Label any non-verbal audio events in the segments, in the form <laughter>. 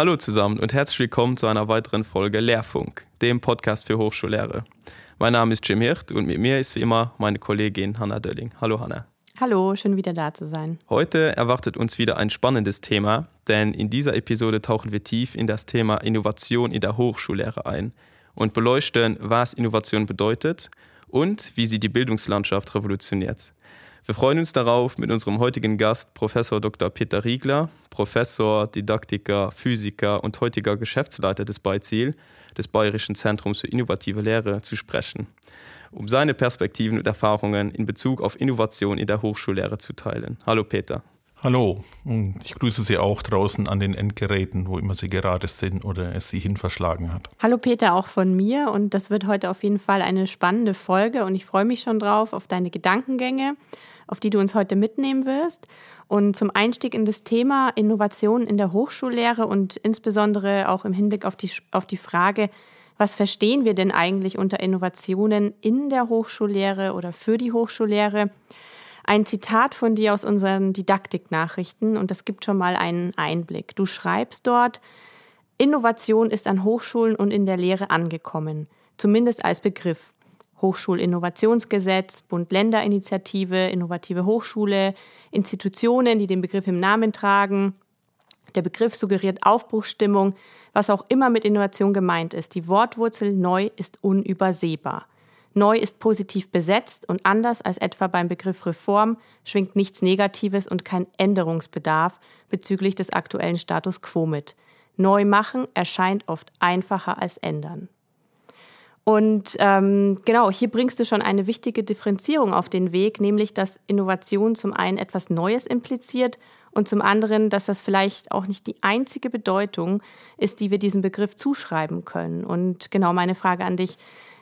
Hallo zusammen und herzlich willkommen zu einer weiteren Folge Lehrfunk, dem Podcast für Hochschullehrer. Mein Name ist Jim Hirt und mit mir ist wie immer meine Kollegin Hanna Dölling. Hallo Hanna. Hallo, schön wieder da zu sein. Heute erwartet uns wieder ein spannendes Thema, denn in dieser Episode tauchen wir tief in das Thema Innovation in der Hochschullehre ein und beleuchten, was Innovation bedeutet und wie sie die Bildungslandschaft revolutioniert. Wir freuen uns darauf, mit unserem heutigen Gast Professor Dr. Peter Riegler, Professor, Didaktiker, Physiker und heutiger Geschäftsleiter des Beiziel, des Bayerischen Zentrums für innovative Lehre, zu sprechen, um seine Perspektiven und Erfahrungen in Bezug auf Innovation in der Hochschullehre zu teilen. Hallo Peter. Hallo und ich grüße Sie auch draußen an den Endgeräten, wo immer Sie gerade sind oder es Sie hin verschlagen hat. Hallo Peter, auch von mir und das wird heute auf jeden Fall eine spannende Folge und ich freue mich schon drauf auf deine Gedankengänge, auf die du uns heute mitnehmen wirst. Und zum Einstieg in das Thema Innovation in der Hochschullehre und insbesondere auch im Hinblick auf die, auf die Frage, was verstehen wir denn eigentlich unter Innovationen in der Hochschullehre oder für die Hochschullehre? Ein Zitat von dir aus unseren Didaktiknachrichten und das gibt schon mal einen Einblick. Du schreibst dort, Innovation ist an Hochschulen und in der Lehre angekommen, zumindest als Begriff. Hochschulinnovationsgesetz, Bund-Länder-Initiative, innovative Hochschule, Institutionen, die den Begriff im Namen tragen. Der Begriff suggeriert Aufbruchsstimmung, was auch immer mit Innovation gemeint ist. Die Wortwurzel neu ist unübersehbar. Neu ist positiv besetzt und anders als etwa beim Begriff Reform schwingt nichts Negatives und kein Änderungsbedarf bezüglich des aktuellen Status quo mit. Neu machen erscheint oft einfacher als ändern. Und ähm, genau, hier bringst du schon eine wichtige Differenzierung auf den Weg, nämlich dass Innovation zum einen etwas Neues impliziert und zum anderen, dass das vielleicht auch nicht die einzige Bedeutung ist, die wir diesem Begriff zuschreiben können. Und genau meine Frage an dich,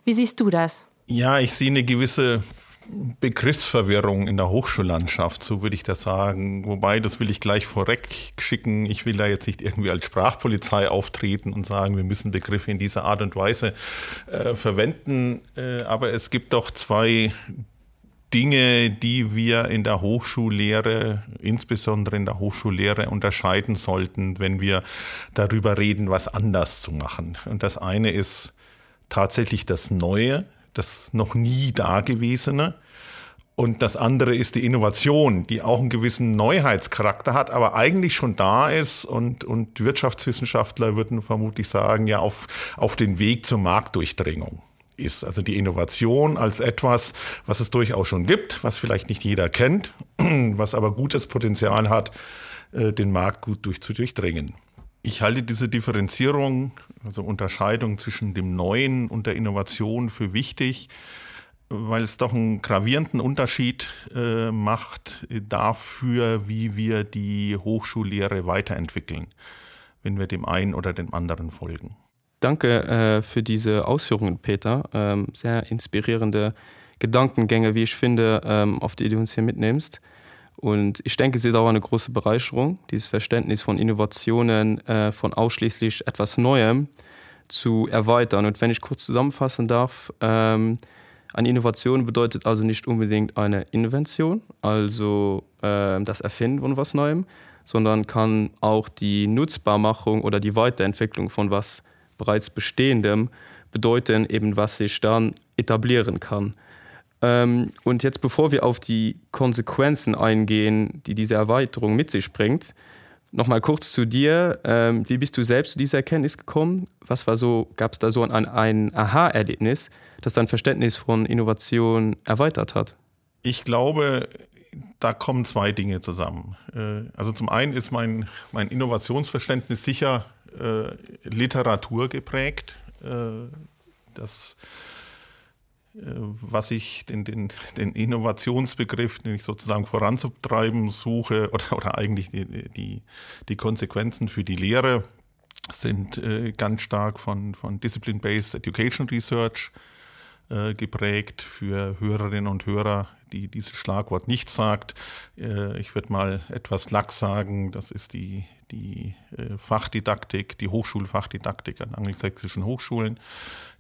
wie siehst du das? Ja, ich sehe eine gewisse Begriffsverwirrung in der Hochschullandschaft, so würde ich das sagen. Wobei, das will ich gleich vorweg schicken. Ich will da jetzt nicht irgendwie als Sprachpolizei auftreten und sagen, wir müssen Begriffe in dieser Art und Weise äh, verwenden. Äh, aber es gibt doch zwei Dinge, die wir in der Hochschullehre, insbesondere in der Hochschullehre, unterscheiden sollten, wenn wir darüber reden, was anders zu machen. Und das eine ist tatsächlich das Neue, das noch nie Dagewesene. Und das andere ist die Innovation, die auch einen gewissen Neuheitscharakter hat, aber eigentlich schon da ist und, und Wirtschaftswissenschaftler würden vermutlich sagen, ja, auf, auf den Weg zur Marktdurchdringung ist. Also die Innovation als etwas, was es durchaus schon gibt, was vielleicht nicht jeder kennt, <clears throat> was aber gutes Potenzial hat, äh, den Markt gut durch, zu durchdringen. Ich halte diese Differenzierung, also Unterscheidung zwischen dem Neuen und der Innovation für wichtig, weil es doch einen gravierenden Unterschied äh, macht dafür, wie wir die Hochschullehre weiterentwickeln, wenn wir dem einen oder dem anderen folgen. Danke äh, für diese Ausführungen, Peter. Ähm, sehr inspirierende Gedankengänge, wie ich finde, ähm, auf die du uns hier mitnimmst. Und ich denke, es ist auch eine große Bereicherung, dieses Verständnis von Innovationen, äh, von ausschließlich etwas Neuem zu erweitern. Und wenn ich kurz zusammenfassen darf, ähm, eine Innovation bedeutet also nicht unbedingt eine Invention, also äh, das Erfinden von was Neuem, sondern kann auch die Nutzbarmachung oder die Weiterentwicklung von was bereits Bestehendem bedeuten, eben was sich dann etablieren kann. Ähm, und jetzt, bevor wir auf die Konsequenzen eingehen, die diese Erweiterung mit sich bringt, noch mal kurz zu dir. Ähm, wie bist du selbst zu dieser Erkenntnis gekommen? Was war so, gab es da so ein, ein Aha-Erlebnis, das dein Verständnis von Innovation erweitert hat? Ich glaube, da kommen zwei Dinge zusammen. Äh, also zum einen ist mein, mein Innovationsverständnis sicher äh, Literatur geprägt. Äh, das was ich den, den, den Innovationsbegriff, den ich sozusagen voranzutreiben suche, <laughs> oder, oder eigentlich die, die, die Konsequenzen für die Lehre, sind äh, ganz stark von, von Discipline-Based Education Research äh, geprägt für Hörerinnen und Hörer, die dieses Schlagwort nicht sagt. Äh, ich würde mal etwas lax sagen, das ist die, die äh, Fachdidaktik, die Hochschulfachdidaktik an angelsächsischen Hochschulen,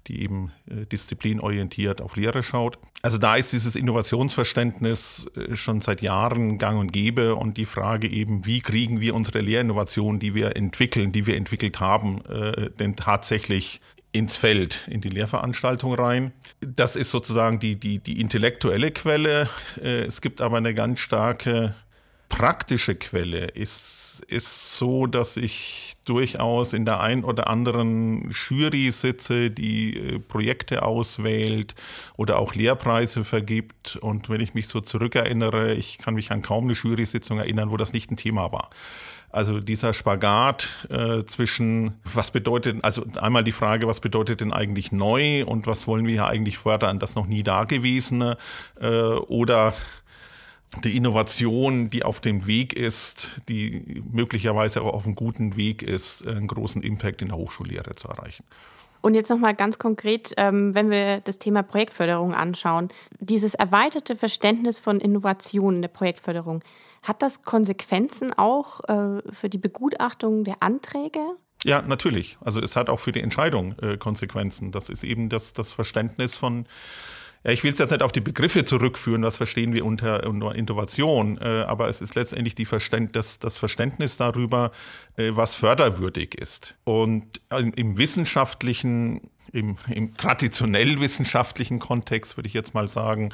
die eben äh, disziplinorientiert auf Lehre schaut. Also da ist dieses Innovationsverständnis äh, schon seit Jahren gang und gäbe und die Frage eben, wie kriegen wir unsere Lehrinnovation, die wir entwickeln, die wir entwickelt haben, äh, denn tatsächlich ins Feld, in die Lehrveranstaltung rein. Das ist sozusagen die, die, die intellektuelle Quelle. Äh, es gibt aber eine ganz starke praktische Quelle. Es ist so, dass ich durchaus in der ein oder anderen Jury sitze, die äh, Projekte auswählt oder auch Lehrpreise vergibt. Und wenn ich mich so zurückerinnere, ich kann mich an kaum eine Jury-Sitzung erinnern, wo das nicht ein Thema war. Also dieser Spagat äh, zwischen, was bedeutet, also einmal die Frage, was bedeutet denn eigentlich neu und was wollen wir hier eigentlich fördern, das noch nie Dagewesene äh, oder die Innovation, die auf dem Weg ist, die möglicherweise auch auf einem guten Weg ist, einen großen Impact in der Hochschullehre zu erreichen. Und jetzt nochmal ganz konkret, ähm, wenn wir das Thema Projektförderung anschauen, dieses erweiterte Verständnis von Innovation in der Projektförderung, hat das Konsequenzen auch äh, für die Begutachtung der Anträge? Ja, natürlich. Also es hat auch für die Entscheidung äh, Konsequenzen. Das ist eben das, das Verständnis von ja, ich will es jetzt nicht auf die Begriffe zurückführen, was verstehen wir unter, unter Innovation, äh, aber es ist letztendlich die Verständ, das, das Verständnis darüber, äh, was förderwürdig ist. Und im, im wissenschaftlichen, im, im traditionell wissenschaftlichen Kontext würde ich jetzt mal sagen,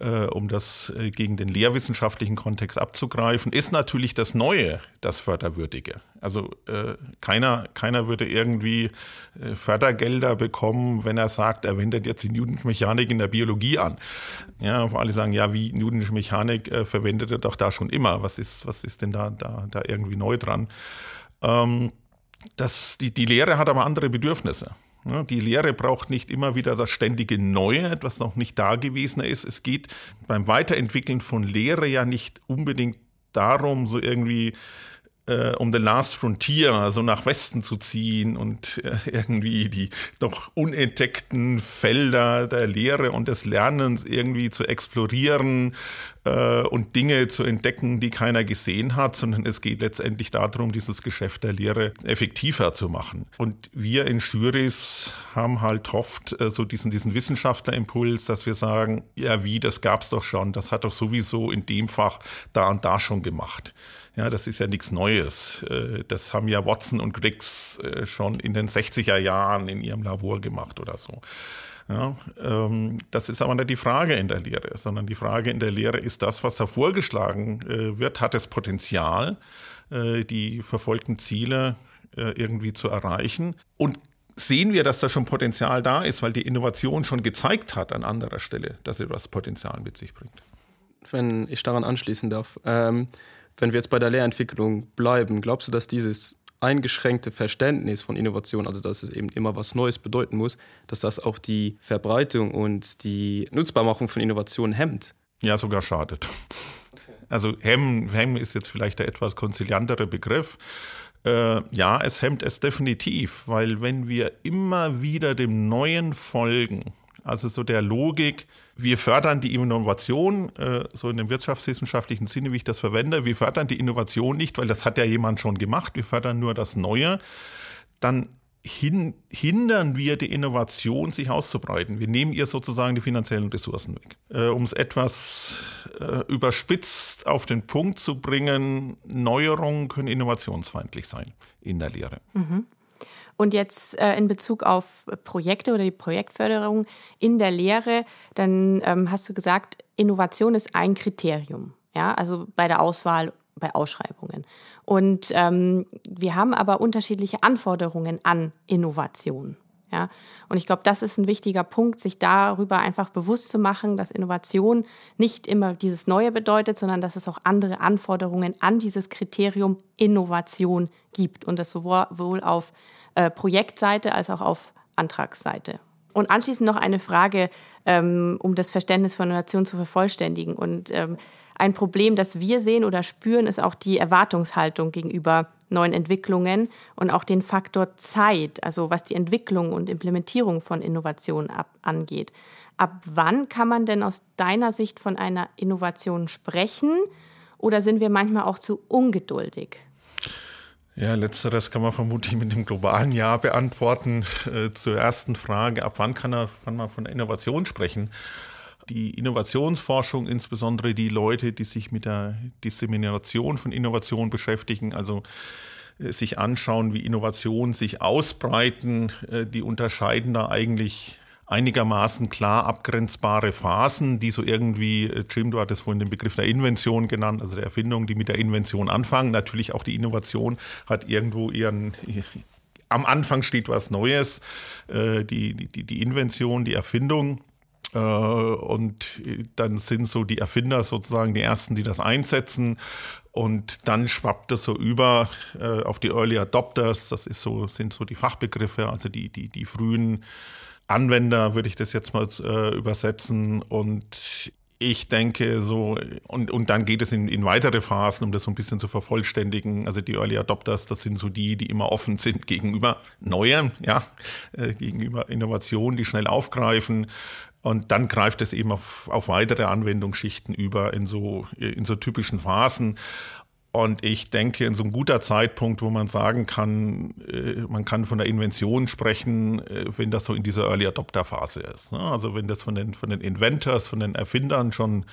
äh, um das äh, gegen den lehrwissenschaftlichen Kontext abzugreifen, ist natürlich das Neue das Förderwürdige. Also äh, keiner, keiner würde irgendwie äh, Fördergelder bekommen, wenn er sagt, er wendet jetzt die Newtonsche Mechanik in der Biologie an. Ja, wo alle sagen, ja, wie Newtonsche Mechanik äh, verwendet er doch da schon immer. Was ist, was ist denn da, da, da irgendwie neu dran? Ähm, das, die, die Lehre hat aber andere Bedürfnisse. Die Lehre braucht nicht immer wieder das ständige Neue, etwas noch nicht Dagewesener ist. Es geht beim Weiterentwickeln von Lehre ja nicht unbedingt darum, so irgendwie äh, um den Last Frontier, also nach Westen zu ziehen und äh, irgendwie die noch unentdeckten Felder der Lehre und des Lernens irgendwie zu explorieren äh, und Dinge zu entdecken, die keiner gesehen hat, sondern es geht letztendlich darum, dieses Geschäft der Lehre effektiver zu machen. Und wir in Juris haben halt oft äh, so diesen, diesen Wissenschaftlerimpuls, dass wir sagen, ja wie, das gab's doch schon, das hat doch sowieso in dem Fach da und da schon gemacht. Ja, das ist ja nichts Neues. Äh, das haben ja Watson und Griggs äh, schon in den 60er Jahren in ihrem Labor gemacht oder so. Ja, ähm, das ist aber nicht die Frage in der Lehre, sondern die Frage in der Lehre ist das, was da vorgeschlagen äh, wird, hat es Potenzial, die verfolgten Ziele irgendwie zu erreichen. Und sehen wir, dass da schon Potenzial da ist, weil die Innovation schon gezeigt hat an anderer Stelle, dass sie das Potenzial mit sich bringt. Wenn ich daran anschließen darf. Ähm wenn wir jetzt bei der Lehrentwicklung bleiben, glaubst du, dass dieses eingeschränkte Verständnis von Innovation, also dass es eben immer was Neues bedeuten muss, dass das auch die Verbreitung und die Nutzbarmachung von Innovationen hemmt? Ja, sogar schadet. Also hemmen, hemmen ist jetzt vielleicht der etwas konziliantere Begriff. Äh, ja, es hemmt es definitiv, weil wenn wir immer wieder dem Neuen folgen, also so der Logik, wir fördern die Innovation, äh, so in dem wirtschaftswissenschaftlichen Sinne, wie ich das verwende, wir fördern die Innovation nicht, weil das hat ja jemand schon gemacht, wir fördern nur das Neue, dann hin, hindern wir die Innovation, sich auszubreiten. Wir nehmen ihr sozusagen die finanziellen Ressourcen weg. Äh, um es etwas äh, überspitzt auf den Punkt zu bringen, Neuerungen können innovationsfeindlich sein in der Lehre. Mhm. Und jetzt äh, in Bezug auf Projekte oder die Projektförderung in der Lehre, dann ähm, hast du gesagt, Innovation ist ein Kriterium, ja, also bei der Auswahl, bei Ausschreibungen. Und ähm, wir haben aber unterschiedliche Anforderungen an Innovation. Ja, und ich glaube, das ist ein wichtiger Punkt, sich darüber einfach bewusst zu machen, dass Innovation nicht immer dieses Neue bedeutet, sondern dass es auch andere Anforderungen an dieses Kriterium Innovation gibt und das sowohl auf äh, Projektseite als auch auf Antragsseite. Und anschließend noch eine Frage, ähm, um das Verständnis von Innovation zu vervollständigen. Und ähm, ein Problem, das wir sehen oder spüren, ist auch die Erwartungshaltung gegenüber neuen Entwicklungen und auch den Faktor Zeit, also was die Entwicklung und Implementierung von Innovationen ab, angeht. Ab wann kann man denn aus deiner Sicht von einer Innovation sprechen oder sind wir manchmal auch zu ungeduldig? Ja, letzteres kann man vermutlich mit dem globalen Jahr beantworten. Äh, zur ersten Frage, ab wann kann, er, kann man von Innovation sprechen? Die Innovationsforschung, insbesondere die Leute, die sich mit der Dissemination von Innovation beschäftigen, also äh, sich anschauen, wie Innovationen sich ausbreiten, äh, die unterscheiden da eigentlich einigermaßen klar abgrenzbare Phasen, die so irgendwie, äh, Jim, du hattest vorhin den Begriff der Invention genannt, also der Erfindung, die mit der Invention anfangen. Natürlich auch die Innovation hat irgendwo ihren, am Anfang steht was Neues, die, die, die Invention, die Erfindung. Äh, und dann sind so die Erfinder sozusagen die ersten, die das einsetzen. Und dann schwappt das so über auf die Early Adopters. Das ist so, sind so die Fachbegriffe, also die, die, die frühen Anwender, würde ich das jetzt mal äh, übersetzen. Und ich denke so, und, und dann geht es in, in weitere Phasen, um das so ein bisschen zu vervollständigen. Also die Early Adopters, das sind so die, die immer offen sind gegenüber Neuem, ja, äh, gegenüber Innovationen, die schnell aufgreifen. Und dann greift es eben auf, auf weitere Anwendungsschichten über in so, in so typischen Phasen. Und ich denke, in so einem guter Zeitpunkt, wo man sagen kann, äh, man kann von der Invention sprechen, äh, wenn das so in dieser Early Adopter Phase ist. Ne? Also wenn das von den, von den Inventors, von den Erfindern schon,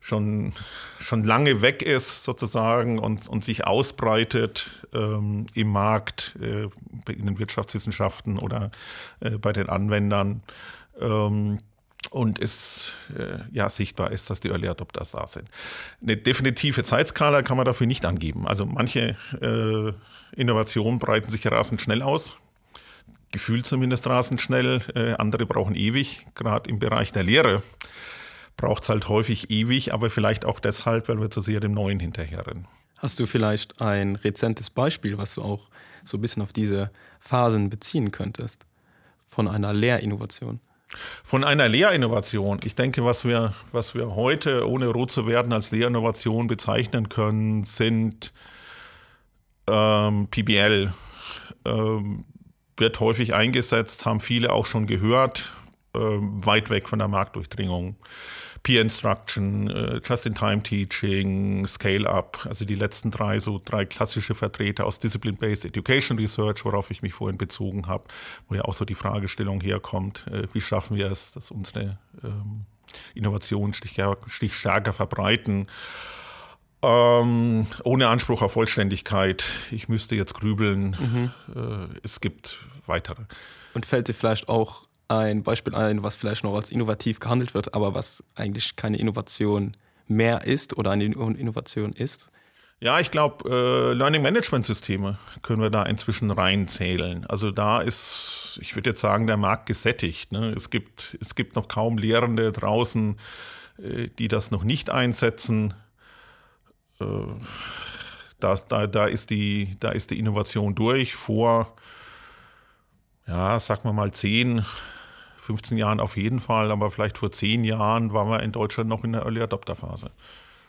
schon, schon lange weg ist sozusagen und, und sich ausbreitet ähm, im Markt, äh, in den Wirtschaftswissenschaften oder äh, bei den Anwendern. Ähm, und es äh, ja sichtbar ist, dass die Early Adopters da sind. Eine definitive Zeitskala kann man dafür nicht angeben. Also manche äh, Innovationen breiten sich rasend schnell aus, gefühlt zumindest rasend schnell. Äh, andere brauchen ewig. Gerade im Bereich der Lehre braucht es halt häufig ewig, aber vielleicht auch deshalb, weil wir zu sehr dem Neuen hinterherrennen. Hast du vielleicht ein rezentes Beispiel, was du auch so ein bisschen auf diese Phasen beziehen könntest von einer Lehrinnovation? Von einer Lehrinnovation. Ich denke, was wir, was wir heute, ohne rot zu werden, als Lehrinnovation bezeichnen können, sind ähm, PBL. Ähm, wird häufig eingesetzt, haben viele auch schon gehört, weit weg von der Marktdurchdringung. Peer Instruction, äh, Just-in-Time-Teaching, Scale-Up, also die letzten drei, so drei klassische Vertreter aus Discipline-Based Education Research, worauf ich mich vorhin bezogen habe, wo ja auch so die Fragestellung herkommt, äh, wie schaffen wir es, dass unsere ähm, Innovationen stich stärker verbreiten. Ähm, ohne Anspruch auf Vollständigkeit. Ich müsste jetzt grübeln. Mhm. Äh, es gibt weitere. Und fällt dir vielleicht auch ein Beispiel ein, was vielleicht noch als innovativ gehandelt wird, aber was eigentlich keine Innovation mehr ist oder eine Innovation ist? Ja, ich glaube, äh, Learning Management Systeme können wir da inzwischen reinzählen. Also da ist, ich würde jetzt sagen, der Markt gesättigt. Ne? Es, gibt, es gibt noch kaum Lehrende draußen, äh, die das noch nicht einsetzen. Äh, da, da, da, ist die, da ist die Innovation durch. Vor, ja, sagen wir mal, zehn, 15 Jahren auf jeden Fall, aber vielleicht vor zehn Jahren waren wir in Deutschland noch in der Early Adopter Phase.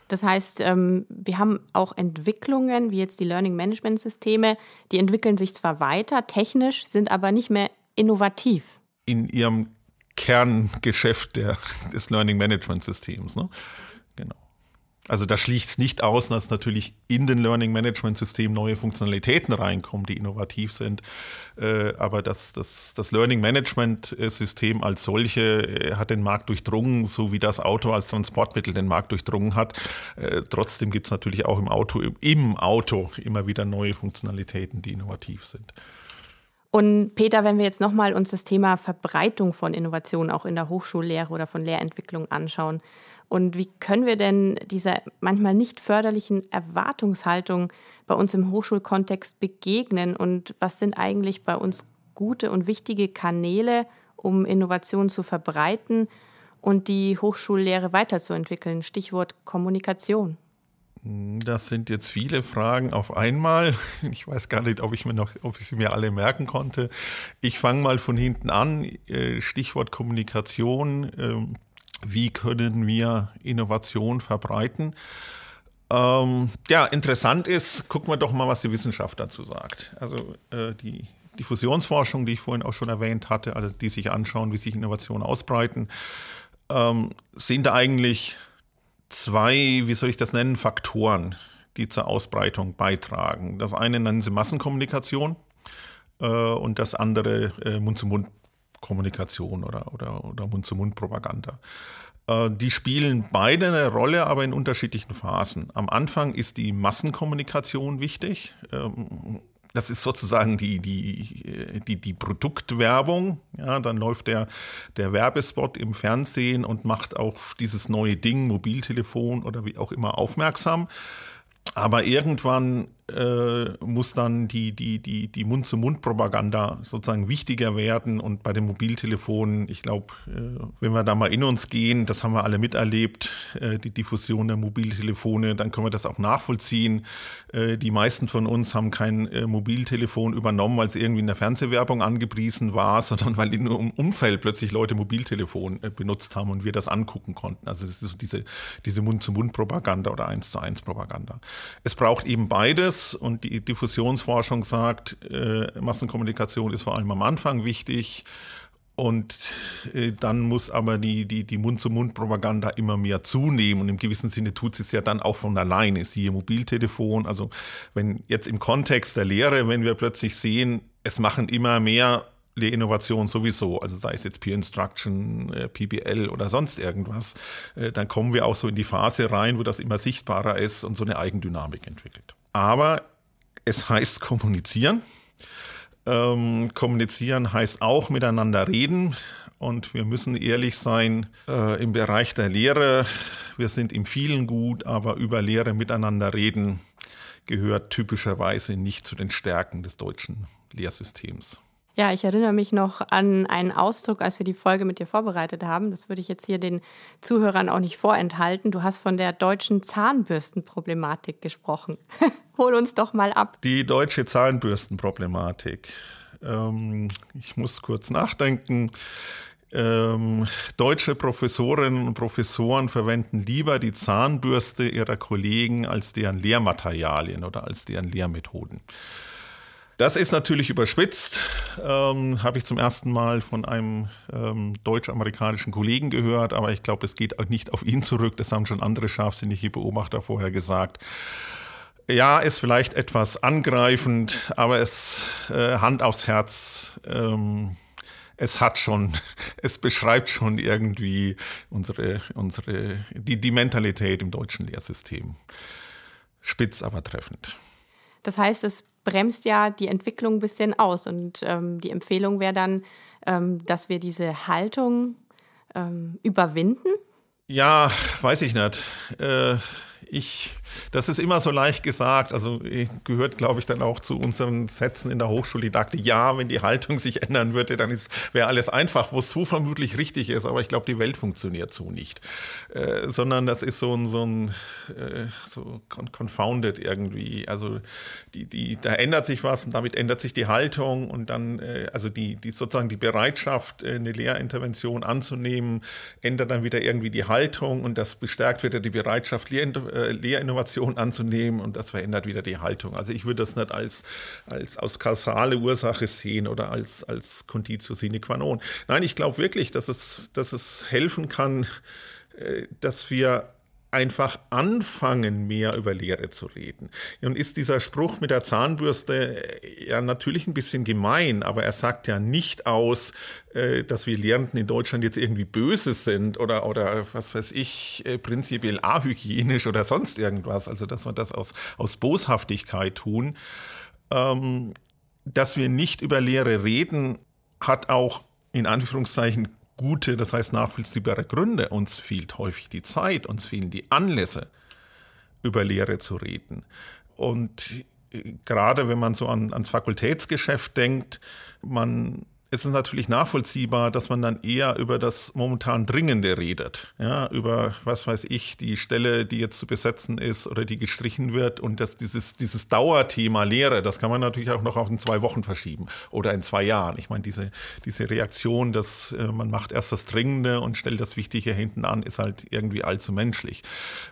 Das heißt, ähm, wir haben auch Entwicklungen, wie jetzt die Learning Management Systeme, die entwickeln sich zwar weiter technisch, sind aber nicht mehr innovativ. In ihrem Kerngeschäft der, des Learning Management Systems. Ne? Also da schließt es nicht aus, dass natürlich in den Learning Management System neue Funktionalitäten reinkommen, die innovativ sind. Äh, aber das, das, das Learning Management System als solche äh, hat den Markt durchdrungen, so wie das Auto als Transportmittel den Markt durchdrungen hat. Äh, trotzdem gibt es natürlich auch im Auto, im Auto immer wieder neue Funktionalitäten, die innovativ sind. Und Peter, wenn wir jetzt nochmal uns das Thema Verbreitung von Innovationen auch in der Hochschullehre oder von Lehrentwicklung anschauen, und wie können wir denn dieser manchmal nicht förderlichen Erwartungshaltung bei uns im Hochschulkontext begegnen? Und was sind eigentlich bei uns gute und wichtige Kanäle, um Innovationen zu verbreiten und die Hochschullehre weiterzuentwickeln? Stichwort Kommunikation. Das sind jetzt viele Fragen auf einmal. <laughs> Ich weiß gar nicht, ob ich mir noch, ob ich sie mir alle merken konnte. Ich fange mal von hinten an. Äh, Stichwort Kommunikation. Wie können wir Innovation verbreiten. Ähm, ja, interessant ist, gucken wir doch mal, was die Wissenschaft dazu sagt. Also äh, die, die Fusionsforschung, die ich vorhin auch schon erwähnt hatte, also die sich anschauen, wie sich Innovationen ausbreiten, ähm, sind da eigentlich zwei, wie soll ich das nennen, Faktoren, die zur Ausbreitung beitragen. Das eine nennen sie Massenkommunikation äh, und das andere äh, Mund-zu-Mund-Kommunikation oder, oder, oder Mund-zu-Mund-Propaganda. Äh, die spielen beide eine Rolle, aber in unterschiedlichen Phasen. Am Anfang ist die Massenkommunikation wichtig. Ähm, das ist sozusagen die, die, die, die Produktwerbung. Ja, dann läuft der, der Werbespot im Fernsehen und macht auf dieses neue Ding, Mobiltelefon oder wie auch immer, aufmerksam. Aber irgendwann äh, muss dann die, die, die, die Mund-zu-Mund-Propaganda sozusagen wichtiger werden. Und bei den Mobiltelefonen, ich glaube, äh, wenn wir da mal in uns gehen, das haben wir alle miterlebt, äh, die Diffusion der Mobiltelefone, dann können wir das auch nachvollziehen. Äh, die meisten von uns haben kein äh, Mobiltelefon übernommen, weil es irgendwie in der Fernsehwerbung angepriesen war, <laughs> sondern weil in im Umfeld plötzlich Leute Mobiltelefon äh, benutzt haben und wir das angucken konnten. Also es ist so diese, diese Mund-zu-Mund-Propaganda oder Eins-zu-Eins-Propaganda. Es braucht eben beides und die Diffusionsforschung sagt, äh, Massenkommunikation ist vor allem am Anfang wichtig. Und äh, dann muss aber die, die, die Mund-zu-Mund-Propaganda immer mehr zunehmen. Und im gewissen Sinne tut sie es ja dann auch von alleine. Siehe Mobiltelefon. Also wenn jetzt im Kontext der Lehre, wenn wir plötzlich sehen, es machen immer mehr Lehrinnovation sowieso, also sei es jetzt Peer Instruction, äh, PBL oder sonst irgendwas, äh, dann kommen wir auch so in die Phase rein, wo das immer sichtbarer ist und so eine Eigendynamik entwickelt. Aber es heißt kommunizieren. Ähm, kommunizieren heißt auch miteinander reden. Und wir müssen ehrlich sein, äh, im Bereich der Lehre, wir sind im vielen gut, aber über Lehre miteinander reden gehört typischerweise nicht zu den Stärken des deutschen Lehrsystems. Ja, ich erinnere mich noch an einen Ausdruck, als wir die Folge mit dir vorbereitet haben. Das würde ich jetzt hier den Zuhörern auch nicht vorenthalten. Du hast von der deutschen Zahnbürstenproblematik gesprochen. <laughs> Hol uns doch mal ab. Die deutsche Zahnbürstenproblematik. Ähm, ich muss kurz nachdenken. Ähm, deutsche Professorinnen und Professoren verwenden lieber die Zahnbürste ihrer Kollegen als deren Lehrmaterialien oder als deren Lehrmethoden. Das ist natürlich überspitzt, ähm, habe ich zum ersten Mal von einem ähm, deutsch-amerikanischen Kollegen gehört, aber ich glaube, es geht auch nicht auf ihn zurück. Das haben schon andere scharfsinnige Beobachter vorher gesagt. Ja, ist vielleicht etwas angreifend, aber es äh, Hand aufs Herz. Ähm, es hat schon, <laughs> es beschreibt schon irgendwie unsere, unsere, die, die Mentalität im deutschen Lehrsystem. Spitz, aber treffend. Das heißt, es bremst ja die Entwicklung ein bisschen aus. Und ähm, die Empfehlung wäre dann, ähm, dass wir diese Haltung ähm, überwinden. Ja, weiß ich nicht. Äh, ich, das ist immer so leicht gesagt. Also gehört, glaube ich, dann auch zu unseren Sätzen in der Hochschuldidaktik. Ja, wenn die Haltung sich ändern würde, dann wäre alles einfach, wo es so vermutlich richtig ist. Aber ich glaube, die Welt funktioniert so nicht. Äh, sondern das ist so ein, so ein äh, so confounded irgendwie. Also die, die, da ändert sich was und damit ändert sich die Haltung und dann, äh, also die, die sozusagen die Bereitschaft, äh, eine Lehrintervention anzunehmen, ändert dann wieder irgendwie die Haltung und das bestärkt wieder die Bereitschaft, Lehrintervention Lehrinnovation anzunehmen und das verändert wieder die Haltung. Also ich würde das nicht als, als aus kausale Ursache sehen oder als, als Conditio sine qua non. Nein, ich glaube wirklich, dass es, dass es helfen kann, äh, dass wir einfach anfangen, mehr über Lehre zu reden. Und ist dieser Spruch mit der Zahnbürste äh, ja natürlich ein bisschen gemein, aber er sagt ja nicht aus, äh, dass wir Lehrenden in Deutschland jetzt irgendwie böse sind oder, oder was weiß ich, äh, prinzipiell ahygienisch oder sonst irgendwas. Also, dass wir das aus, aus Boshaftigkeit tun. Ähm, dass wir nicht über Lehre reden, hat auch in Anführungszeichen gute, das heißt nachvollziehbare Gründe. Uns fehlt häufig die Zeit, uns fehlen die Anlässe, über Lehre zu reden. Und äh, gerade wenn man so an, ans Fakultätsgeschäft denkt, man es ist natürlich nachvollziehbar, dass man dann eher über das momentan Dringende redet. Ja, über, was weiß ich, die Stelle, die jetzt zu besetzen ist oder die gestrichen wird und dass dieses, dieses Dauerthema Lehre, das kann man natürlich auch noch auf in zwei Wochen verschieben oder in zwei Jahren. Ich meine, diese, diese Reaktion, dass äh, man macht erst das Dringende und stellt das Wichtige hinten an, ist halt irgendwie allzu menschlich.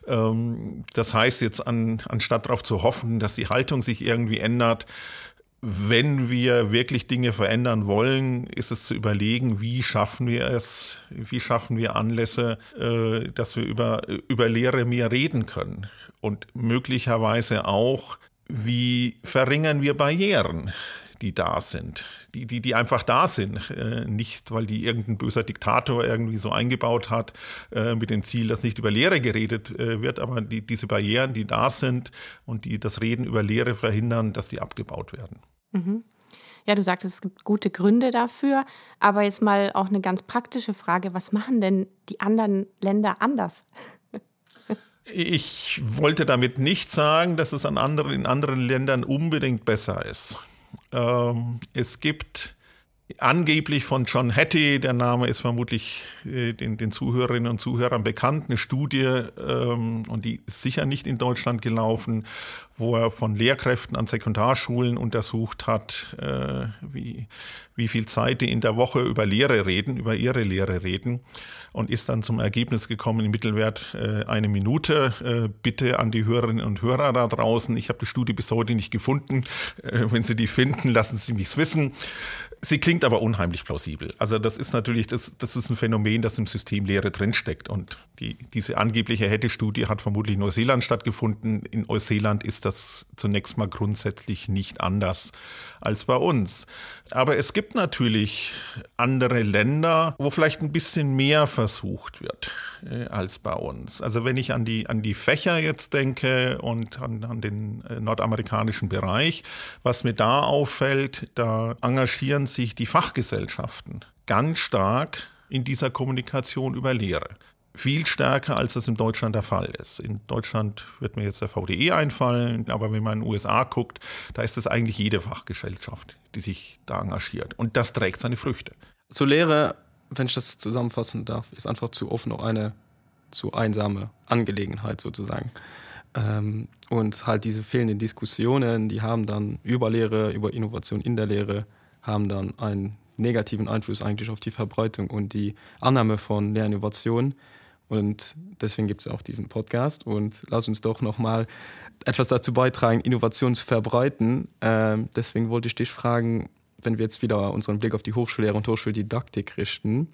Ähm, das heißt jetzt, an, anstatt darauf zu hoffen, dass die Haltung sich irgendwie ändert, wenn wir wirklich Dinge verändern wollen, ist es zu überlegen, wie schaffen wir es, wie schaffen wir Anlässe, äh, dass wir über, über Lehre mehr reden können. Und möglicherweise auch, wie verringern wir Barrieren, die da sind, die, die, die einfach da sind. Äh, nicht, weil die irgendein böser Diktator irgendwie so eingebaut hat, äh, mit dem Ziel, dass nicht über Lehre geredet wird, aber die, diese Barrieren, die da sind und die das Reden über Lehre verhindern, dass die abgebaut werden. Mhm. Ja, du sagtest, es gibt gute Gründe dafür, aber jetzt mal auch eine ganz praktische Frage, was machen denn die anderen Länder anders? <laughs> Ich wollte damit nicht sagen, dass es an anderen, in anderen Ländern unbedingt besser ist. Ähm, es gibt angeblich von John Hattie, der Name ist vermutlich äh, den, den, Zuhörerinnen und Zuhörern bekannt, eine Studie, ähm, und die ist sicher nicht in Deutschland gelaufen, wo er von Lehrkräften an Sekundarschulen untersucht hat, äh, wie, wie viel Zeit die in der Woche über Lehre reden, über ihre Lehre reden und ist dann zum Ergebnis gekommen, im Mittelwert äh, eine Minute. Äh, bitte an die Hörerinnen und Hörer da draußen. Ich habe die Studie bis heute nicht gefunden. Äh, wenn Sie die finden, lassen Sie mich wissen. Sie klingt aber unheimlich plausibel. Also das ist natürlich, das, das ist ein Phänomen, das im System Lehre drinsteckt. Und die, diese angebliche Hätte-Studie hat vermutlich in Neuseeland stattgefunden. In Neuseeland ist das zunächst mal grundsätzlich nicht anders als bei uns. Aber es gibt natürlich andere Länder, wo vielleicht ein bisschen mehr versucht wird äh, als bei uns. Also wenn ich an die, an die Fächer jetzt denke und an, an den äh, nordamerikanischen Bereich, was mir da auffällt, da engagieren sich die Fachgesellschaften ganz stark in dieser Kommunikation über Lehre viel stärker, als das in Deutschland der Fall ist. In Deutschland wird mir jetzt der VDE einfallen, aber wenn man in den USA guckt, da ist es eigentlich jede Fachgesellschaft, die sich da engagiert. Und das trägt seine Früchte. Zur Lehre, wenn ich das zusammenfassen darf, ist einfach zu oft noch eine zu einsame Angelegenheit sozusagen. Ähm, und halt diese fehlenden Diskussionen, die haben dann über Lehre, über Innovation in der Lehre, haben dann einen negativen Einfluss eigentlich auf die Verbreitung und die Annahme von Lehrinnovation. Und deswegen gibt es auch diesen Podcast. Und lass uns doch noch mal etwas dazu beitragen, Innovation zu verbreiten. Ähm, deswegen wollte ich dich fragen, wenn wir jetzt wieder unseren Blick auf die Hochschullehre und Hochschuldidaktik richten.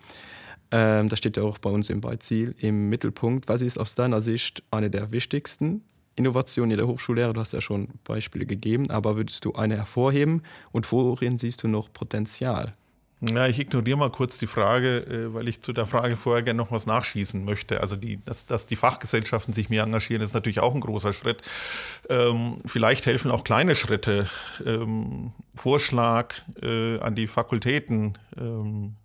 Ähm, da steht ja auch bei uns im Beiziel im Mittelpunkt. Was ist aus deiner Sicht eine der wichtigsten Innovationen in der Hochschullehre? Du hast ja schon Beispiele gegeben, aber würdest du eine hervorheben und worin siehst du noch Potenzial? Ja, ich ignoriere mal kurz die Frage, äh, weil ich zu der Frage vorher gerne noch was nachschießen möchte. Also, die, dass, dass die Fachgesellschaften sich mehr engagieren, ist natürlich auch ein großer Schritt. Ähm, vielleicht helfen auch kleine Schritte. Ähm, Vorschlag äh, an die Fakultäten. Ähm,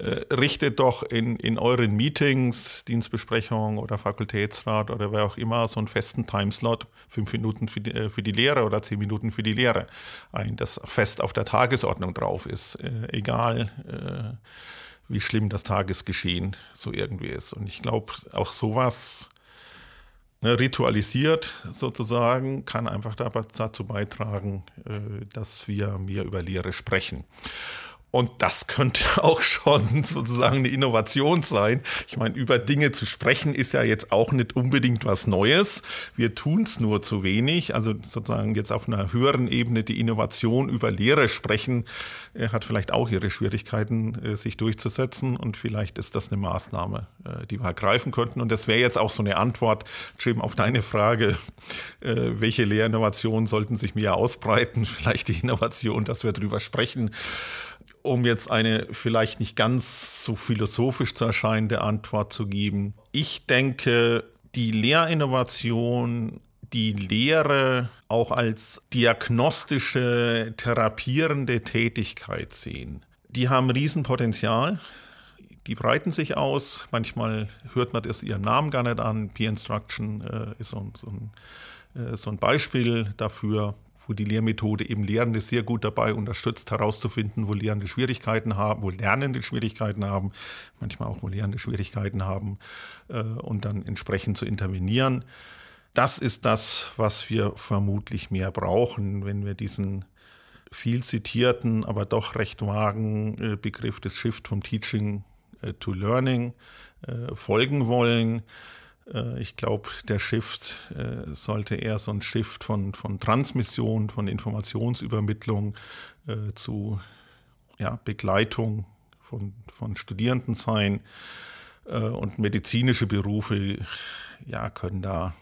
äh, richtet doch in, in euren Meetings, Dienstbesprechung oder Fakultätsrat oder wer auch immer so einen festen Timeslot, fünf Minuten für die, äh, für die Lehre oder zehn Minuten für die Lehre ein, das fest auf der Tagesordnung drauf ist, äh, egal äh, wie schlimm das Tagesgeschehen so irgendwie ist. Und ich glaube, auch sowas ne, ritualisiert sozusagen kann einfach dazu beitragen, äh, dass wir mehr über Lehre sprechen. Und das könnte <laughs> auch schon sozusagen eine Innovation sein. Ich meine, über Dinge zu sprechen ist ja jetzt auch nicht unbedingt was Neues. Wir tun es nur zu wenig. Also sozusagen jetzt auf einer höheren Ebene die Innovation über Lehre sprechen, äh, hat vielleicht auch ihre Schwierigkeiten, äh, sich durchzusetzen. Und vielleicht ist das eine Maßnahme, äh, die wir ergreifen könnten. Und das wäre jetzt auch so eine Antwort, Jim, auf deine Frage, welche Lehrinnovationen sollten sich mehr ausbreiten? <laughs> Vielleicht die Innovation, dass wir darüber sprechen um jetzt eine vielleicht nicht ganz so philosophisch zu erscheinende Antwort zu geben. Ich denke, die Lehrinnovation, die Lehre auch als diagnostische, therapierende Tätigkeit sehen. Die haben Riesenpotenzial. Die breiten sich aus. Manchmal hört man das ihren Namen gar nicht an. Peer Instruction äh, ist so, so, ein, äh, so ein Beispiel dafür wo die Lehrmethode eben Lehrende sehr gut dabei unterstützt, herauszufinden, wo Lehrende Schwierigkeiten haben, wo Lernende Schwierigkeiten haben, manchmal auch wo Lehrende Schwierigkeiten haben äh, und dann entsprechend zu intervenieren. Das ist das, was wir vermutlich mehr brauchen, wenn wir diesen viel zitierten, aber doch recht vagen äh, Begriff des Shift vom Teaching äh, to Learning äh, folgen wollen. Äh, ich glaube, der Shift äh, sollte eher so ein Shift von, von Transmission, von Informationsübermittlung äh, zu ja, Begleitung von, von Studierenden sein. Und medizinische Berufe ja, können da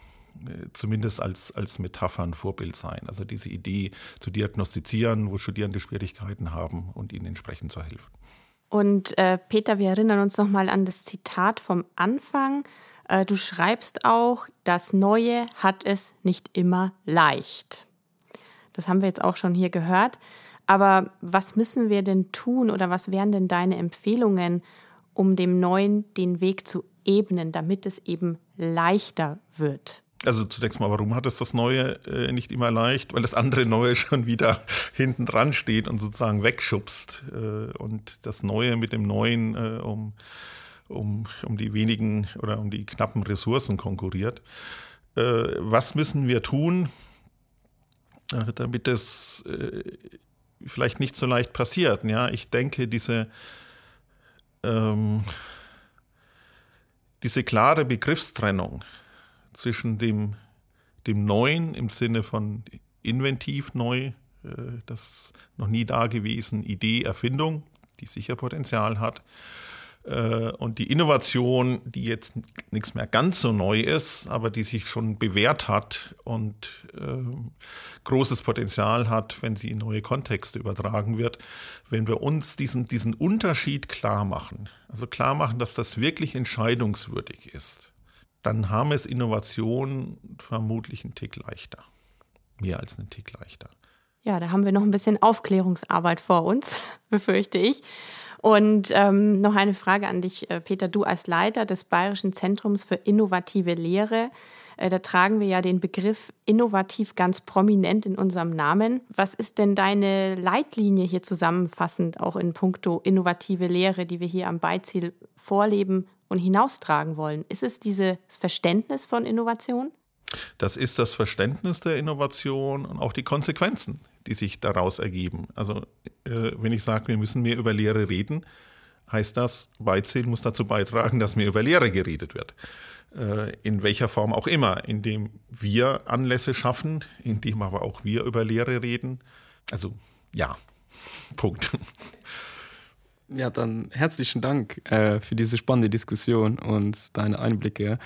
zumindest als, als Metapher ein Vorbild sein. Also diese Idee zu diagnostizieren, wo Studierende Schwierigkeiten haben und ihnen entsprechend zu helfen. Und Peter, wir erinnern uns nochmal an das Zitat vom Anfang. Äh, du schreibst auch, das Neue hat es nicht immer leicht. Das haben wir jetzt auch schon hier gehört. Aber was müssen wir denn tun oder was wären denn deine Empfehlungen, um dem Neuen den Weg zu ebnen, damit es eben leichter wird? Also zunächst mal, warum hat es das Neue äh, nicht immer leicht? Weil das andere Neue schon wieder <laughs> hinten dran steht und sozusagen wegschubst äh, und das Neue mit dem Neuen äh, um, um, um die wenigen oder um die knappen Ressourcen konkurriert. Äh, was müssen wir tun, äh, damit es äh, vielleicht nicht so leicht passiert? Ja, ich denke, diese ähm, diese klare Begriffstrennung, zwischen dem, dem Neuen im Sinne von inventiv neu, äh, das noch nie dagewesen, Idee, Erfindung, die sicher Potenzial hat, und die Innovation, die jetzt nichts mehr ganz so neu ist, aber die sich schon bewährt hat und äh, großes Potenzial hat, wenn sie in neue Kontexte übertragen wird, wenn wir uns diesen, diesen Unterschied klar machen, also klar machen, dass das wirklich entscheidungswürdig ist dann haben es Innovationen vermutlich einen Tick leichter. Mehr als einen Tick leichter. Ja, da haben wir noch ein bisschen Aufklärungsarbeit vor uns, <laughs> befürchte ich. Und ähm, noch eine Frage an dich, äh, Peter. Du als Leiter des Bayerischen Zentrums für innovative Lehre, äh, da tragen wir ja den Begriff innovativ ganz prominent in unserem Namen. Was ist denn deine Leitlinie hier zusammenfassend, auch in puncto innovative Lehre, die wir hier am Beiziel vorleben und hinaustragen wollen? Ist es dieses Verständnis von Innovation? Das ist das Verständnis der Innovation und auch die Konsequenzen, die sich daraus ergeben. Also äh, wenn ich sage, wir müssen mehr über Lehre reden, heißt das, Beiziel muss dazu beitragen, dass mehr über Lehre geredet wird. Äh, in welcher Form auch immer, indem wir Anlässe schaffen, indem aber auch wir über Lehre reden. Also ja, <laughs> Punkt. Ja, dann herzlichen Dank äh, für diese spannende Diskussion und deine Einblicke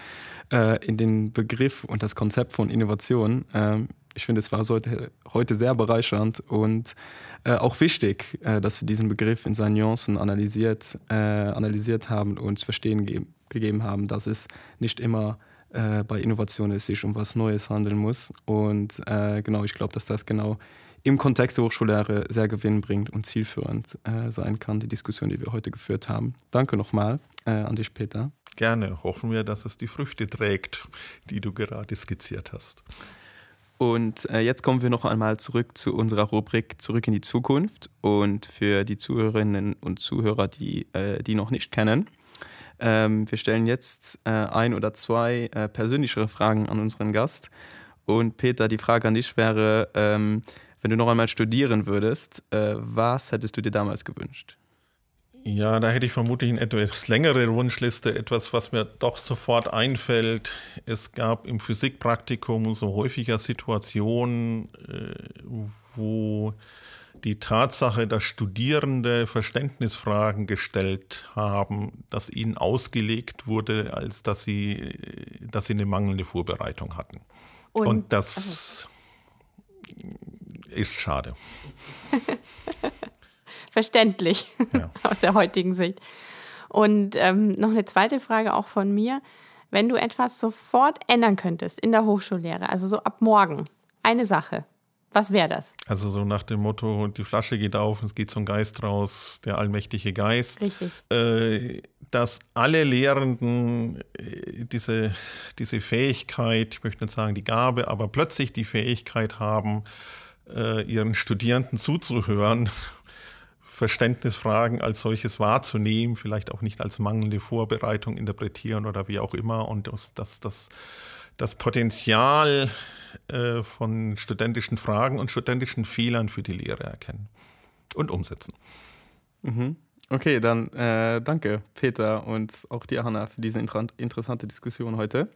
in den Begriff und das Konzept von Innovation. Ähm, ich finde, es war heute, heute sehr bereichernd und äh, auch wichtig, äh, dass wir diesen Begriff in seinen Nuancen analysiert, äh, analysiert haben und verstehen ge gegeben haben, dass es nicht immer äh, bei Innovationen sich um was Neues handeln muss. Und genau, ich glaube, dass das genau im Kontext der Hochschullehre sehr gewinnbringend und zielführend äh, sein kann, die Diskussion, die wir heute geführt haben. Danke nochmal äh, an dich, Peter. Gerne. Hoffen wir, dass es die Früchte trägt, die du gerade skizziert hast. Und äh, jetzt kommen wir noch einmal zurück zu unserer Rubrik Zurück in die Zukunft. Und für die Zuhörerinnen und Zuhörer, die äh, die noch nicht kennen, ähm, wir stellen jetzt äh, ein oder zwei äh, persönlichere Fragen an unseren Gast. Und Peter, die Frage an dich wäre, ähm, wenn du noch einmal studieren würdest, äh, was hättest du dir damals gewünscht? Ja, da hätte ich vermutlich eine etwas längere Wunschliste, etwas, was mir doch sofort einfällt. Es gab im Physikpraktikum so häufiger Situationen, äh, wo die Tatsache, dass Studierende Verständnisfragen gestellt haben, dass ihnen ausgelegt wurde, als dass sie, dass sie eine mangelnde Vorbereitung hatten. Und, Und das, also ist schade. <laughs> Verständlich ja. <laughs> aus der heutigen Sicht. Und ähm, noch eine zweite Frage auch von mir. Wenn du etwas sofort ändern könntest in der Hochschullehre, also so ab morgen, eine Sache, was wäre das? Also so nach dem Motto, die Flasche geht auf, es geht zum Geist raus, der allmächtige Geist. Richtig. Äh, dass alle Lehrenden äh, diese, diese Fähigkeit, ich möchte nicht sagen die Gabe, aber plötzlich die Fähigkeit haben, äh, ihren Studierenden zuzuhören, Verständnisfragen als solches wahrzunehmen, vielleicht auch nicht als mangelnde Vorbereitung interpretieren oder wie auch immer und das, das, das, das Potenzial äh, von studentischen Fragen und studentischen Fehlern für die Lehre erkennen und umsetzen. Mhm. Okay, dann äh, danke Peter und auch dir Hanna für diese inter interessante Diskussion heute.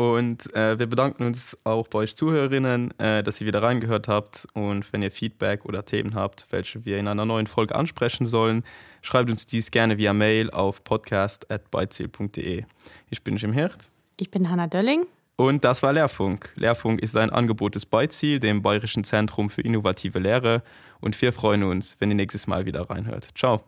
Und äh, wir bedanken uns auch bei euch Zuhörerinnen, äh, dass ihr wieder reingehört habt. Und wenn ihr Feedback oder Themen habt, welche wir in einer neuen Folge ansprechen sollen, schreibt uns dies gerne via Mail auf podcast.beiziel.de. Ich bin Jim Hirt. Ich bin Hanna Dölling. Und das war Lehrfunk. Lehrfunk ist ein Angebot des Beiziel, dem Bayerischen Zentrum für innovative Lehre. Und wir freuen uns, wenn ihr nächstes Mal wieder reinhört. Ciao.